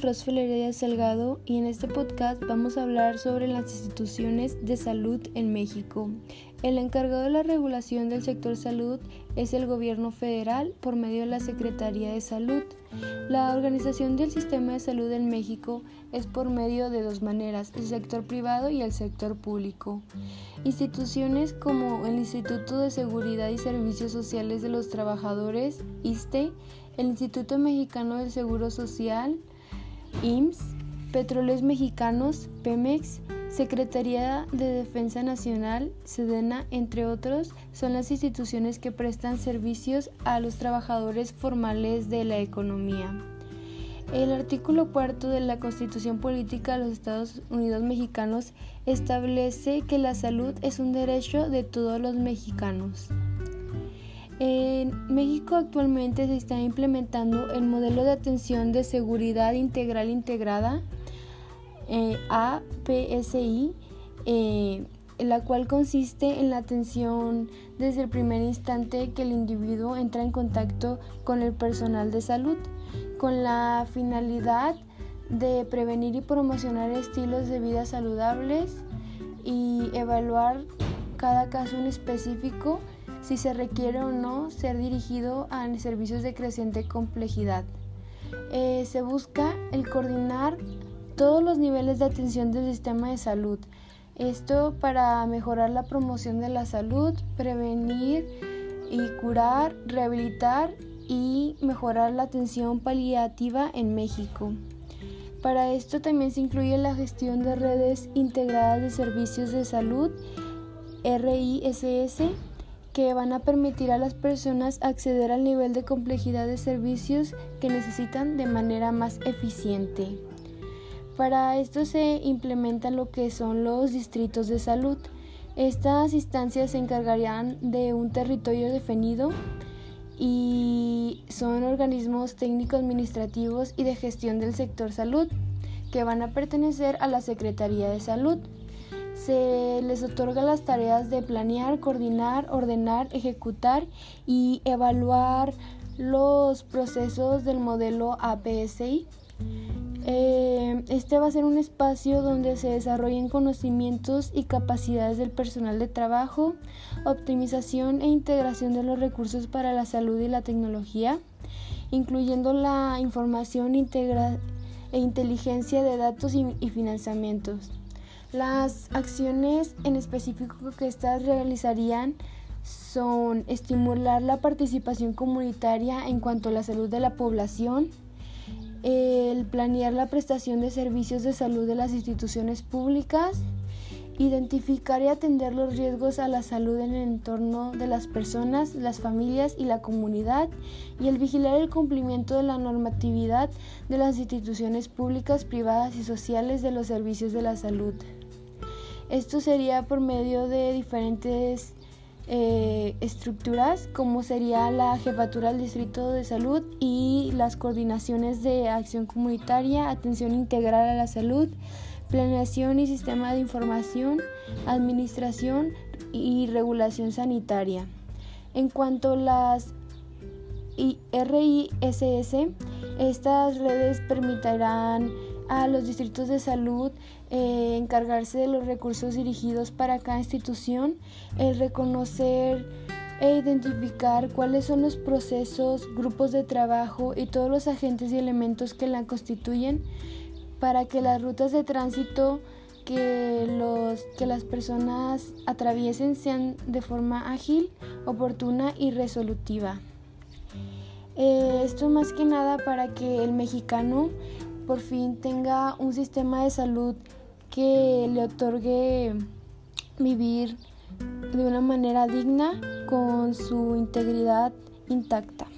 es Rosfel Salgado y en este podcast vamos a hablar sobre las instituciones de salud en México. El encargado de la regulación del sector salud es el gobierno federal por medio de la Secretaría de Salud. La organización del sistema de salud en México es por medio de dos maneras, el sector privado y el sector público. Instituciones como el Instituto de Seguridad y Servicios Sociales de los Trabajadores, ISTE, el Instituto Mexicano del Seguro Social, IMSS, Petróleos Mexicanos, Pemex, Secretaría de Defensa Nacional, SEDENA, entre otros, son las instituciones que prestan servicios a los trabajadores formales de la economía. El artículo cuarto de la Constitución Política de los Estados Unidos Mexicanos establece que la salud es un derecho de todos los mexicanos. En México actualmente se está implementando el modelo de atención de seguridad integral integrada eh, APSI, eh, la cual consiste en la atención desde el primer instante que el individuo entra en contacto con el personal de salud, con la finalidad de prevenir y promocionar estilos de vida saludables y evaluar cada caso en específico si se requiere o no ser dirigido a servicios de creciente complejidad. Eh, se busca el coordinar todos los niveles de atención del sistema de salud. Esto para mejorar la promoción de la salud, prevenir y curar, rehabilitar y mejorar la atención paliativa en México. Para esto también se incluye la gestión de redes integradas de servicios de salud, RISS, que van a permitir a las personas acceder al nivel de complejidad de servicios que necesitan de manera más eficiente. Para esto se implementan lo que son los distritos de salud. Estas instancias se encargarían de un territorio definido y son organismos técnico-administrativos y de gestión del sector salud que van a pertenecer a la Secretaría de Salud. Se les otorga las tareas de planear, coordinar, ordenar, ejecutar y evaluar los procesos del modelo APSI eh, este va a ser un espacio donde se desarrollen conocimientos y capacidades del personal de trabajo, optimización e integración de los recursos para la salud y la tecnología, incluyendo la información e inteligencia de datos y financiamientos. Las acciones en específico que estas realizarían son estimular la participación comunitaria en cuanto a la salud de la población, el planear la prestación de servicios de salud de las instituciones públicas, identificar y atender los riesgos a la salud en el entorno de las personas, las familias y la comunidad, y el vigilar el cumplimiento de la normatividad de las instituciones públicas, privadas y sociales de los servicios de la salud. Esto sería por medio de diferentes eh, estructuras como sería la jefatura del distrito de salud y las coordinaciones de acción comunitaria, atención integral a la salud, planeación y sistema de información, administración y regulación sanitaria. En cuanto a las RISS, estas redes permitirán a los distritos de salud eh, encargarse de los recursos dirigidos para cada institución, el reconocer e identificar cuáles son los procesos, grupos de trabajo y todos los agentes y elementos que la constituyen para que las rutas de tránsito que, los, que las personas atraviesen sean de forma ágil, oportuna y resolutiva. Eh, esto más que nada para que el mexicano por fin tenga un sistema de salud que le otorgue vivir de una manera digna con su integridad intacta.